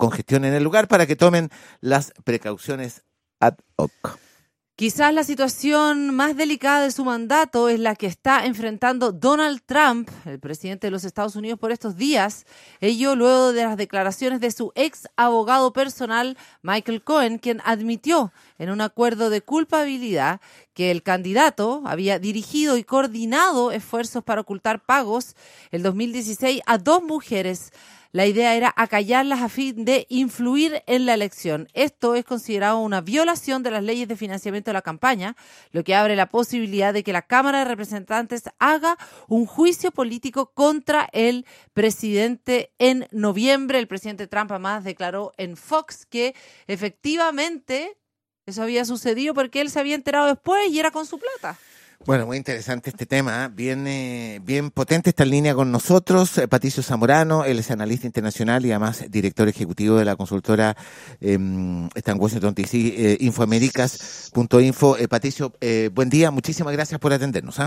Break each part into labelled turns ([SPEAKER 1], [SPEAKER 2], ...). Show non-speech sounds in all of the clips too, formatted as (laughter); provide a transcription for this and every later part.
[SPEAKER 1] congestión en el lugar para que tomen las precauciones ad hoc.
[SPEAKER 2] Quizás la situación más delicada de su mandato es la que está enfrentando Donald Trump, el presidente de los Estados Unidos, por estos días. Ello luego de las declaraciones de su ex abogado personal, Michael Cohen, quien admitió en un acuerdo de culpabilidad que el candidato había dirigido y coordinado esfuerzos para ocultar pagos el 2016 a dos mujeres la idea era acallarlas a fin de influir en la elección. Esto es considerado una violación de las leyes de financiamiento de la campaña, lo que abre la posibilidad de que la Cámara de Representantes haga un juicio político contra el presidente en noviembre. El presidente Trump además declaró en Fox que efectivamente eso había sucedido porque él se había enterado después y era con su plata.
[SPEAKER 1] Bueno, muy interesante este tema, ¿eh? bien, eh, bien potente está en línea con nosotros, eh, Patricio Zamorano, él es analista internacional y además director ejecutivo de la consultora, eh, está en Washington DC, infoamericas.info. Patricio, buen día, muchísimas gracias por atendernos.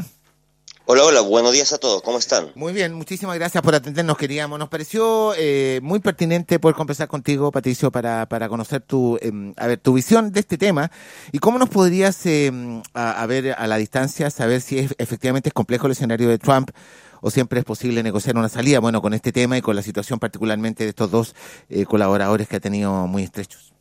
[SPEAKER 3] Hola, hola, buenos días a todos, ¿cómo están?
[SPEAKER 1] Muy bien, muchísimas gracias por atendernos, queríamos. Nos pareció eh, muy pertinente poder conversar contigo, Patricio, para, para conocer tu, eh, a ver, tu visión de este tema y cómo nos podrías, eh, a, ver, a la distancia, saber si es, efectivamente es complejo el escenario de Trump o siempre es posible negociar una salida, bueno, con este tema y con la situación particularmente de estos dos eh, colaboradores que ha tenido muy estrechos.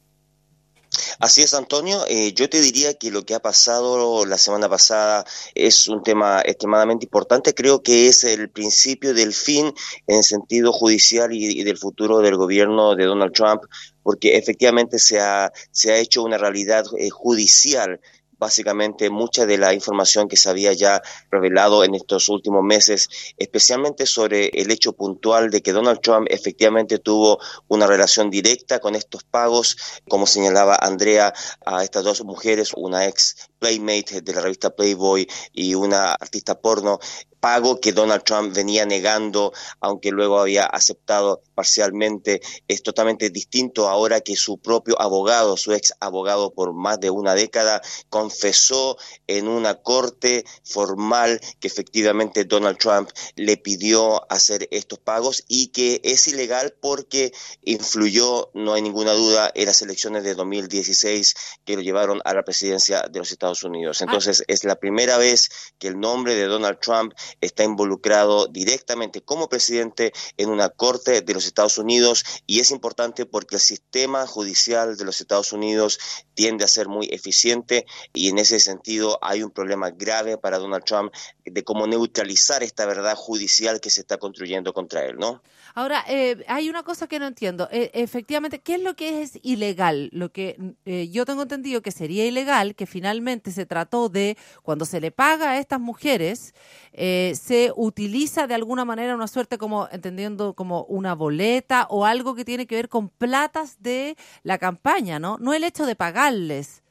[SPEAKER 3] Así es, Antonio. Eh, yo te diría que lo que ha pasado la semana pasada es un tema extremadamente importante. Creo que es el principio del fin en sentido judicial y, del futuro del gobierno de Donald Trump, porque efectivamente se ha, se ha hecho una realidad eh, judicial básicamente mucha de la información que se había ya revelado en estos últimos meses, especialmente sobre el hecho puntual de que Donald Trump efectivamente tuvo una relación directa con estos pagos, como señalaba Andrea, a estas dos mujeres, una ex playmate de la revista Playboy y una artista porno, pago que Donald Trump venía negando, aunque luego había aceptado parcialmente, es totalmente distinto ahora que su propio abogado, su ex abogado por más de una década, confesó en una corte formal que efectivamente Donald Trump le pidió hacer estos pagos y que es ilegal porque influyó, no hay ninguna duda, en las elecciones de 2016 que lo llevaron a la presidencia de los Estados Unidos. Ah. Entonces, es la primera vez que el nombre de Donald Trump está involucrado directamente como presidente en una corte de los Estados Unidos y es importante porque el sistema judicial de los Estados Unidos tiende a ser muy eficiente y en ese sentido hay un problema grave para Donald Trump de cómo neutralizar esta verdad judicial que se está construyendo contra él, ¿no?
[SPEAKER 2] Ahora, eh, hay una cosa que no entiendo. Eh, efectivamente, ¿qué es lo que es ilegal? Lo que eh, yo tengo entendido que sería ilegal, que finalmente se trató de, cuando se le paga a estas mujeres, se utiliza de alguna manera una suerte como, entendiendo como una boleta o algo que tiene que ver con platas de la campaña, ¿no? No el hecho de pagarles.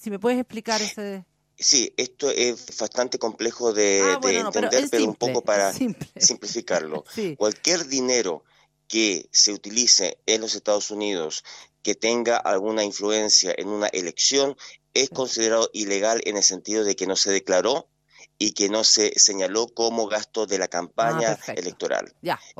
[SPEAKER 2] Si me puedes explicar ese...
[SPEAKER 3] Sí, esto es bastante complejo de, ah, entender, pero, un poco para (laughs) simplificarlo. Cualquier dinero que se utilice en los Estados Unidos que tenga alguna influencia en una elección es considerado ilegal en el sentido de que no se declaró y que no se señaló como gasto de la campaña ah, electoral.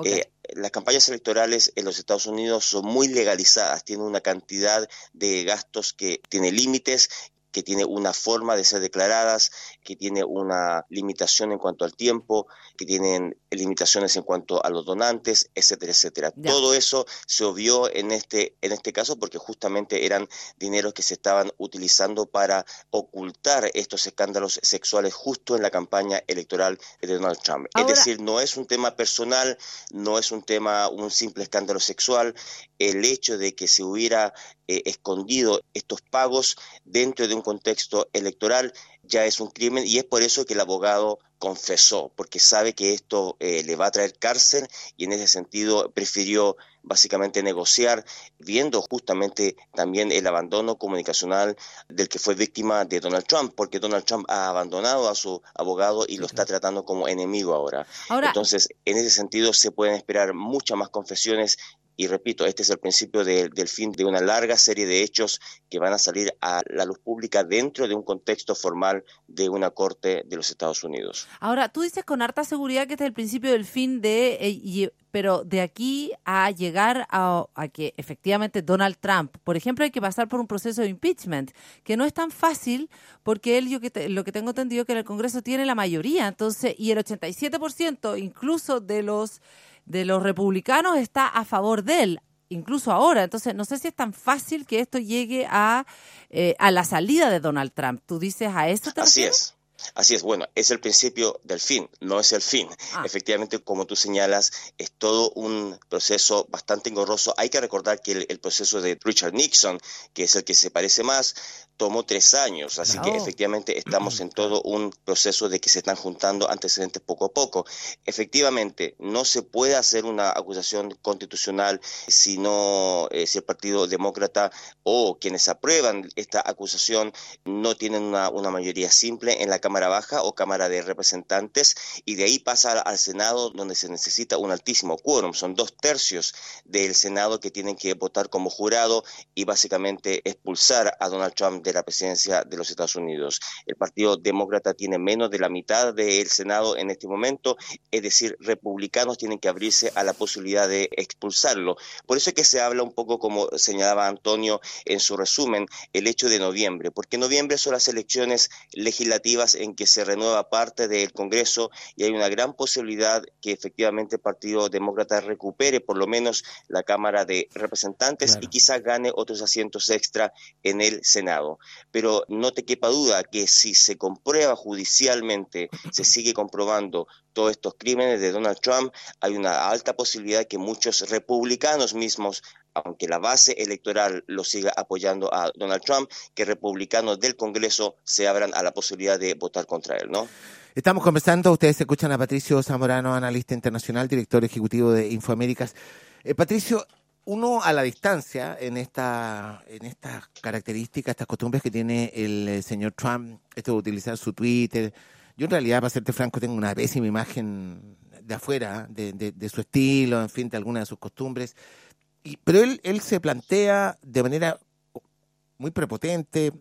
[SPEAKER 3] Eh, las campañas electorales en los Estados Unidos son muy legalizadas, tienen una cantidad de gastos que tiene límites que tiene una forma de ser declaradas, que tiene una limitación en cuanto al tiempo, que tienen limitaciones en cuanto a los donantes, etcétera, etcétera. Todo eso se obvió en este, en este caso porque justamente eran dineros que se estaban utilizando para ocultar estos escándalos sexuales justo en la campaña electoral de Donald Trump. es decir, no es un tema personal, no es un tema, un simple escándalo sexual, el hecho de que se hubiera eh, escondido estos pagos dentro de un contexto electoral ya es un crimen y es por eso que el abogado confesó, porque sabe que esto eh, le va a traer cárcel y en ese sentido prefirió básicamente negociar, viendo justamente también el abandono comunicacional del que fue víctima de Donald Trump, porque Donald Trump ha abandonado a su abogado y lo está tratando como enemigo ahora. ahora Entonces, en ese sentido se pueden esperar muchas más confesiones y repito, este es el principio del fin de una larga serie de hechos que van a salir a la luz pública dentro de un contexto formal de una corte de los Estados Unidos.
[SPEAKER 2] Ahora, tú dices con harta seguridad que este es el principio del fin de, eh, pero de aquí a llegar a, que efectivamente Donald Trump, por ejemplo, hay que pasar por un proceso de impeachment, que no es tan fácil porque él, yo que lo que tengo entendido que en el Congreso tiene la mayoría, entonces, y el 87% incluso de los de los republicanos está a favor de él, incluso ahora. Entonces, no sé si es tan fácil que esto llegue a, eh, a la salida de Donald Trump. ¿Tú dices a eso
[SPEAKER 3] Así es. Así es, bueno, es el principio del fin, no es el fin. Ah. Efectivamente, como tú señalas, es todo un proceso bastante engorroso. Hay que recordar que el, proceso de Richard Nixon, que es el que se parece más, tomó tres años, así que efectivamente estamos en todo un proceso de que se están juntando antecedentes poco a poco. Efectivamente, no se puede hacer una acusación constitucional si no, eh, si el Partido Demócrata o quienes aprueban esta acusación no tienen una, una mayoría simple en la Cámara Baja o Cámara de Representantes y de ahí pasa al Senado donde se necesita un altísimo quórum. Son dos tercios del Senado que tienen que votar como jurado y básicamente expulsar a Donald Trump de la presidencia de los Estados Unidos. El Partido Demócrata tiene menos de la mitad del Senado en este momento, es decir, republicanos tienen que abrirse a la posibilidad de expulsarlo. Por eso es que se habla un poco, como señalaba Antonio en su resumen, el hecho de noviembre, porque noviembre son las elecciones legislativas en que se renueva parte del Congreso y hay una gran posibilidad que efectivamente el Partido Demócrata recupere por lo menos la Cámara de Representantes y quizás gane otros asientos extra en el Senado. Pero no te quepa duda que si se comprueba judicialmente, se sigue comprobando todos estos crímenes de Donald Trump, hay una alta posibilidad que muchos republicanos mismos aunque la base electoral lo siga apoyando a Donald Trump, que republicanos del Congreso se abran a la posibilidad de votar contra él, ¿no?
[SPEAKER 1] Estamos conversando, ustedes escuchan a Patricio Zamorano, analista internacional, director ejecutivo de Infoaméricas. Eh, Patricio, uno a la distancia en esta en estas características, estas costumbres que tiene el eh, señor Trump, esto de utilizar su Twitter. Yo en realidad, para serte franco, tengo una pésima imagen de afuera, de, de, su estilo, en fin, de algunas de sus costumbres. Y, pero él, él se plantea de manera muy prepotente,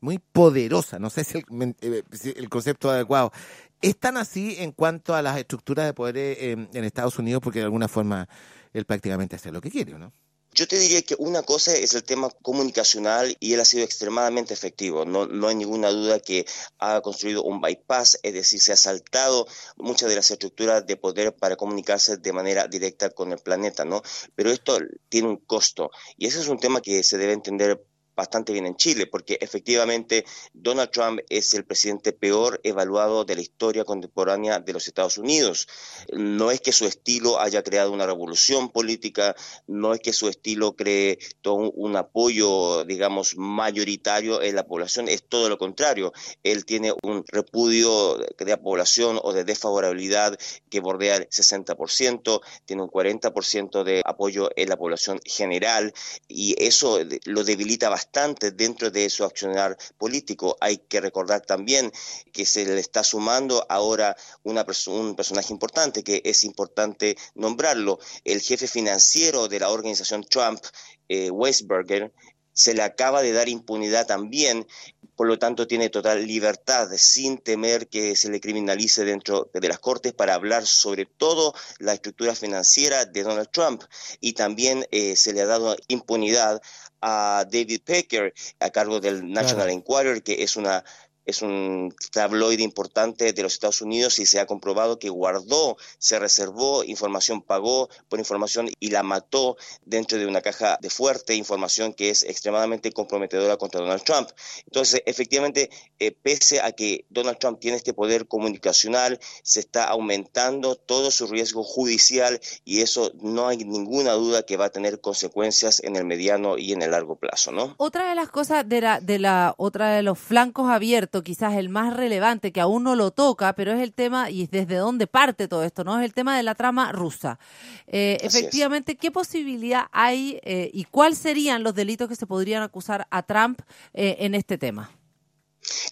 [SPEAKER 1] muy poderosa, no sé si el, eh, el concepto adecuado. Es tan así en cuanto a las estructuras de poder eh, en Estados Unidos, porque de alguna forma él prácticamente hace lo que quiere, ¿no?
[SPEAKER 3] Yo te diría que una cosa es el tema comunicacional y él ha sido extremadamente efectivo. No, no hay ninguna duda que ha construido un bypass, es decir, se ha saltado muchas de las estructuras de poder para comunicarse de manera directa con el planeta, ¿no? Pero esto tiene un costo y ese es un tema que se debe entender bastante bien en Chile, porque efectivamente Donald Trump es el presidente peor evaluado de la historia contemporánea de los Estados Unidos. No es que su estilo haya creado una revolución política, no es que su estilo cree un apoyo, digamos, mayoritario en la población, es todo lo contrario. Él tiene un repudio de la población o de desfavorabilidad que bordea el 60%, tiene un 40% de apoyo en la población general y eso lo debilita bastante dentro de su accionar político. Hay que recordar también que se le está sumando ahora una un personaje importante, que es importante nombrarlo, el jefe financiero de la organización Trump, eh, Weisberger, se le acaba de dar impunidad también, por lo tanto tiene total libertad, sin temer que se le criminalice dentro de las Cortes para hablar sobre todo la estructura financiera de Donald Trump. Y también eh, se le ha dado impunidad a David Pecker a cargo del National Enquirer, que es una es un tabloide importante de los Estados Unidos y se ha comprobado que guardó, se reservó información, pagó por información y la mató dentro de una caja de fuerte información que es extremadamente comprometedora contra Donald Trump. Entonces, efectivamente, eh, pese a que Donald Trump tiene este poder comunicacional, se está aumentando todo su riesgo judicial y eso no hay ninguna duda que va a tener consecuencias en el mediano y en el largo plazo, ¿no?
[SPEAKER 2] Otra de las cosas de la, de la otra de los flancos abiertos quizás el más relevante, que aún no lo toca, pero es el tema, y desde dónde parte todo esto, ¿no? Es el tema de la trama rusa. Eh, efectivamente, ¿qué posibilidad hay eh, y cuáles serían los delitos que se podrían acusar a Trump eh, en este tema?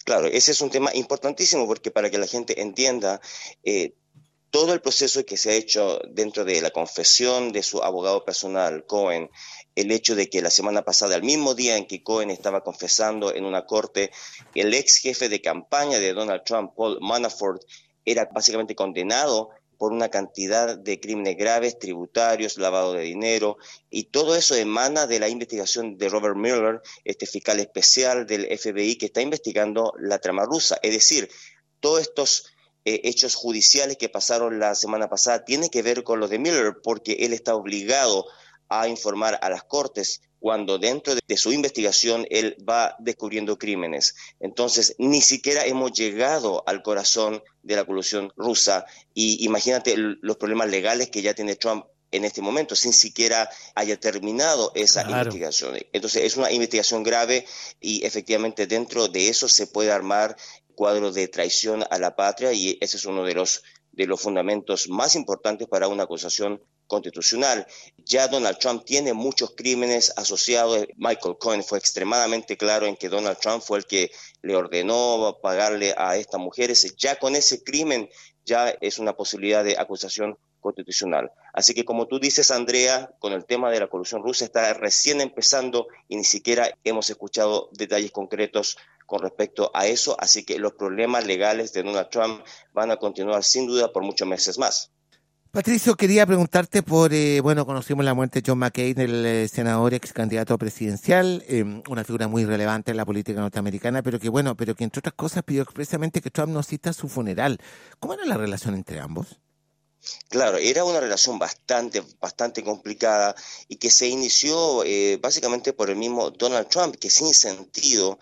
[SPEAKER 3] Claro, ese es un tema importantísimo porque para que la gente entienda, todo el proceso que se ha hecho dentro de la confesión de su abogado personal, Cohen, el hecho de que la semana pasada, el mismo día en que Cohen estaba confesando en una corte, el ex jefe de campaña de Donald Trump, Paul Manafort, era básicamente condenado por una cantidad de crímenes graves, tributarios, lavado de dinero, y todo eso emana de la investigación de Robert Mueller, este fiscal especial del FBI que está investigando la trama rusa. Es decir, todos estos eh, hechos judiciales que pasaron la semana pasada tienen que ver con los de Mueller, porque él está obligado a informar a las cortes cuando dentro de, su investigación él va descubriendo crímenes. Entonces, ni siquiera hemos llegado al corazón de la colusión rusa y imagínate los problemas legales que ya tiene Trump en este momento, sin siquiera haya terminado esa investigación. Entonces, es una investigación grave y efectivamente dentro de eso se puede armar cuadro de traición a la patria y ese es uno de los de los fundamentos más importantes para una acusación constitucional. Ya Donald Trump tiene muchos crímenes asociados. Michael Cohen fue extremadamente claro en que Donald Trump fue el que le ordenó pagarle a estas mujeres. Ya con ese crimen ya es una posibilidad de acusación constitucional. Así que como tú dices, Andrea, con el tema de la corrupción rusa está recién empezando y ni siquiera hemos escuchado detalles concretos con respecto a eso, así que los problemas legales de Donald Trump van a continuar sin duda por muchos meses más.
[SPEAKER 1] Patricio, quería preguntarte por, eh, bueno, conocimos la muerte de John McCain, el eh, senador ex candidato presidencial, eh, una figura muy relevante en la política norteamericana, pero que, bueno, pero que entre otras cosas pidió expresamente que Trump no cita su funeral. ¿Cómo era la relación entre ambos?
[SPEAKER 3] Claro, era una relación bastante, bastante complicada y que se inició básicamente por el mismo Donald Trump, que sin sentido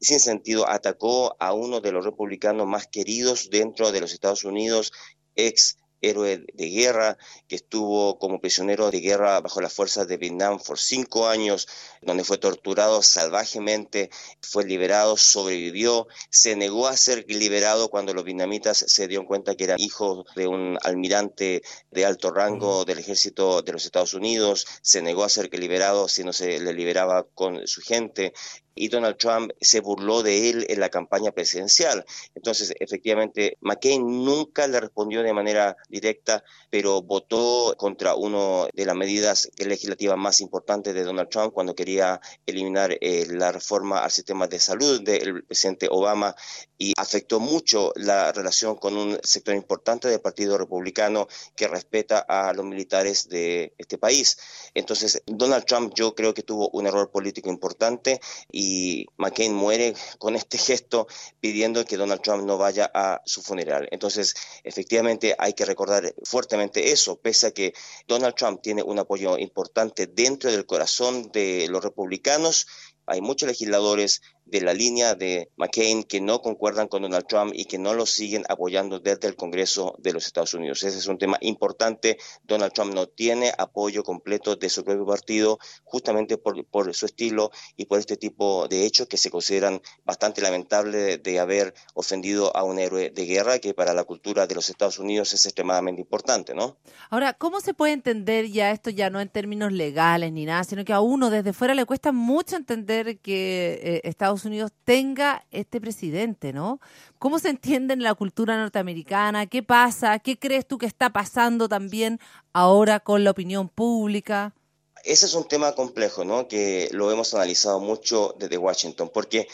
[SPEAKER 3] sin sentido atacó a uno de los republicanos más queridos dentro de los Estados Unidos, ex héroe de guerra, que estuvo como prisionero de guerra bajo las fuerzas de Vietnam por cinco años, donde fue torturado salvajemente, fue liberado, sobrevivió, se negó a ser liberado cuando los vietnamitas se dieron cuenta que era hijo de un almirante de alto rango del ejército de los Estados Unidos, se negó a ser liberado si no se le liberaba con su gente, y Donald Trump se burló de él en la campaña presidencial. Entonces, efectivamente, McCain nunca le respondió de manera directa, pero votó contra una de las medidas legislativas más importantes de Donald Trump cuando quería eliminar eh, la reforma al sistema de salud del presidente Obama y afectó mucho la relación con un sector importante del Partido Republicano que respeta a los militares de este país. Entonces, Donald Trump yo creo que tuvo un error político importante y McCain muere con este gesto pidiendo que Donald Trump no vaya a su funeral. Entonces, efectivamente hay que recordar fuertemente eso, pese a que Donald Trump tiene un apoyo importante dentro del corazón de los republicanos, hay muchos legisladores de la línea de McCain que no concuerdan con Donald Trump y que no lo siguen apoyando desde el Congreso de los Estados Unidos. Ese es un tema importante. Donald Trump no tiene apoyo completo de su propio partido justamente por, su estilo y por este tipo de hechos que se consideran bastante lamentables de, haber ofendido a un héroe de guerra que para la cultura de los Estados Unidos es extremadamente importante, ¿no?
[SPEAKER 2] Ahora, ¿cómo se puede entender ya esto ya no en términos legales ni nada, sino que a uno desde fuera le cuesta mucho entender que eh, Estados Unidos tenga este presidente, ¿no? ¿Cómo se entiende en la cultura norteamericana? ¿Qué pasa? ¿Qué crees tú que está pasando también ahora con la opinión pública?
[SPEAKER 3] Ese es un tema complejo, ¿no? Que lo hemos analizado mucho desde Washington, porque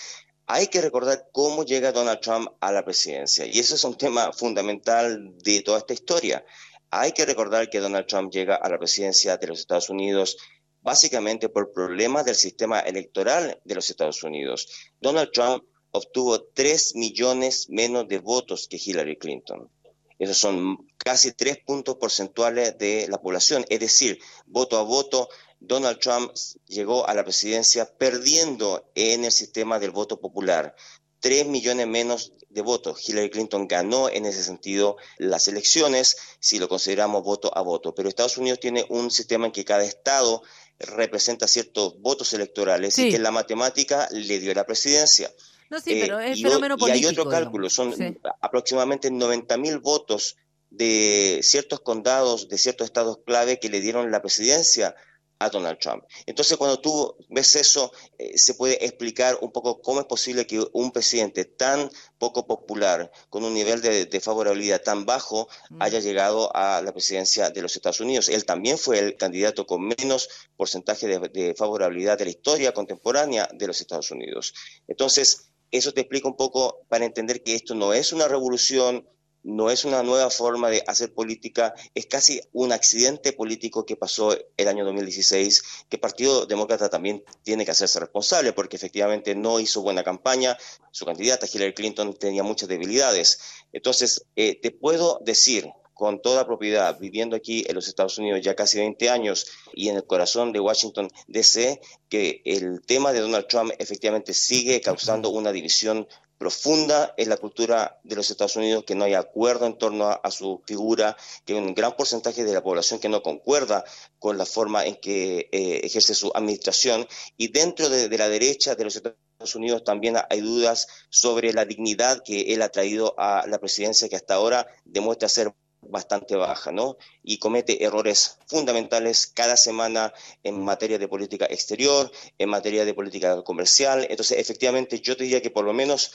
[SPEAKER 3] hay que recordar cómo llega Donald Trump a la presidencia, y eso es un tema fundamental de toda esta historia. Hay que recordar que Donald Trump llega a la presidencia de los Estados Unidos básicamente por problemas del sistema electoral de los Estados Unidos. Donald Trump obtuvo 3 millones menos de votos que Hillary Clinton. Esos son casi tres puntos porcentuales de la población. Es decir, voto a voto, Donald Trump llegó a la presidencia perdiendo en el sistema del voto popular. 3 millones menos de votos. Hillary Clinton ganó en ese sentido las elecciones, si lo consideramos voto a voto. Pero Estados Unidos tiene un sistema en que cada estado representa ciertos votos electorales y que la matemática le dio la presidencia.
[SPEAKER 2] No, sí, pero es eh, fenómeno político.
[SPEAKER 3] Y hay otro cálculo, son aproximadamente 90 mil votos de ciertos condados, de ciertos estados clave que le dieron la presidencia a Donald Trump. Entonces, cuando tú ves eso, eh, se puede explicar un poco cómo es posible que un presidente tan poco popular, con un nivel de, favorabilidad tan bajo, mm. haya llegado a la presidencia de los Estados Unidos. Él también fue el candidato con menos porcentaje de, de favorabilidad de la historia contemporánea de los Estados Unidos. Entonces, eso te explica un poco para entender que esto no es una revolución, no es una nueva forma de hacer política, es casi un accidente político que pasó el año 2016, que el Partido Demócrata también tiene que hacerse responsable, porque efectivamente no hizo buena campaña, su candidata Hillary Clinton tenía muchas debilidades. Entonces, eh, te puedo decir con toda propiedad, viviendo aquí en los Estados Unidos ya casi 20 años y en el corazón de Washington, DC, que el tema de Donald Trump efectivamente sigue causando una división profunda en la cultura de los Estados Unidos, que no hay acuerdo en torno a, su figura, que un gran porcentaje de la población que no concuerda con la forma en que eh, ejerce su administración. Y dentro de, de la derecha de los Estados Unidos también hay dudas sobre la dignidad que él ha traído a la presidencia, que hasta ahora demuestra ser bastante baja, ¿no? Y comete errores fundamentales cada semana en materia de política exterior, en materia de política comercial. Entonces, efectivamente, yo te diría que por lo menos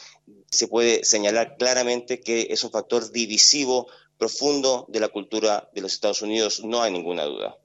[SPEAKER 3] se puede señalar claramente que es un factor divisivo profundo de la cultura de los Estados Unidos, no hay ninguna duda.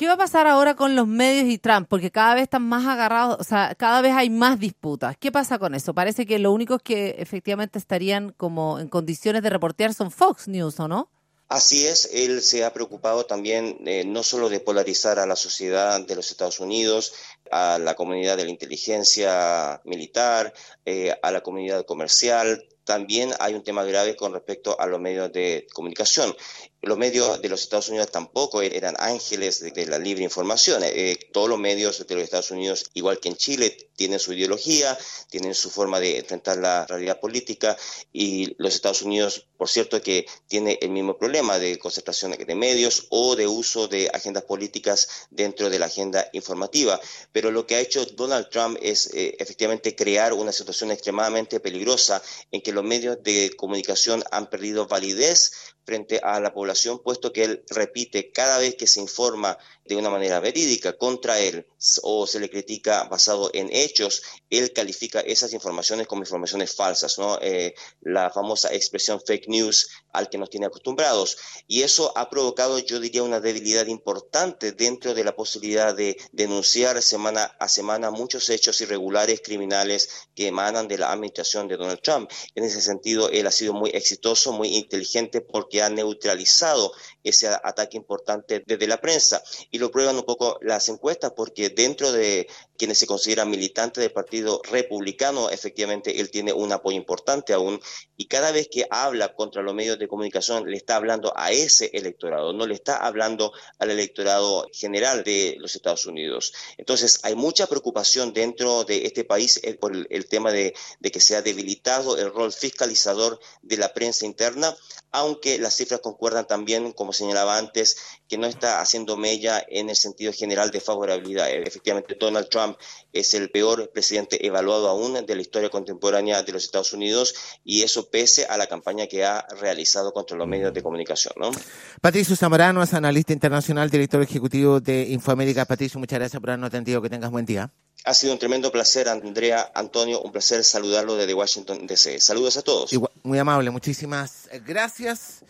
[SPEAKER 2] ¿Qué va a pasar ahora con los medios y Trump? Porque cada vez están más agarrados, o sea, cada vez hay más disputas. ¿Qué pasa con eso? Parece que lo único que efectivamente estarían como en condiciones de reportear son Fox News, ¿o no?
[SPEAKER 3] Así es, él se ha preocupado también eh, no solo de polarizar a la sociedad de los Estados Unidos, a la comunidad de la inteligencia militar, eh, a la comunidad comercial, también hay un tema grave con respecto a los medios de comunicación. Los medios de los Estados Unidos tampoco eran ángeles de, la libre información. Eh, todos los medios de los Estados Unidos, igual que en Chile, tienen su ideología, tienen su forma de enfrentar la realidad política y los Estados Unidos, por cierto, que tiene el mismo problema de concentración de medios o de uso de agendas políticas dentro de la agenda informativa. Pero lo que ha hecho Donald Trump es eh, efectivamente crear una situación extremadamente peligrosa en que los medios de comunicación han perdido validez frente a la población, puesto que él repite cada vez que se informa de una manera verídica contra él o se le critica basado en hechos, él califica esas informaciones como informaciones falsas, ¿no? Eh, la famosa expresión fake news al que nos tiene acostumbrados. Y eso ha provocado, yo diría, una debilidad importante dentro de la posibilidad de denunciar semana a semana muchos hechos irregulares, criminales que emanan de la administración de Donald Trump. En ese sentido, él ha sido muy exitoso, muy inteligente porque ha neutralizado ese ataque importante desde la prensa. Y lo prueban un poco las encuestas, porque dentro de quienes se consideran militantes del Partido Republicano, efectivamente él tiene un apoyo importante aún. Y cada vez que habla contra los medios de comunicación, le está hablando a ese electorado, no le está hablando al electorado general de los Estados Unidos. Entonces, hay mucha preocupación dentro de este país eh, por el, tema de, que se ha debilitado el rol fiscalizador de la prensa interna aunque las cifras concuerdan también, como señalaba antes, que no está haciendo mella en el sentido general de favorabilidad. Efectivamente, Donald Trump es el peor presidente evaluado aún de la historia contemporánea de los Estados Unidos y eso pese a la campaña que ha realizado contra los medios de comunicación. ¿no?
[SPEAKER 1] Patricio Zamorano es analista internacional, director ejecutivo de Infoamérica. Patricio, muchas gracias por habernos atendido. Que tengas buen día.
[SPEAKER 3] Ha sido un tremendo placer, Andrea, Antonio, un placer saludarlo desde Washington, D.C. Saludos a todos.
[SPEAKER 1] muy amable, muchísimas gracias.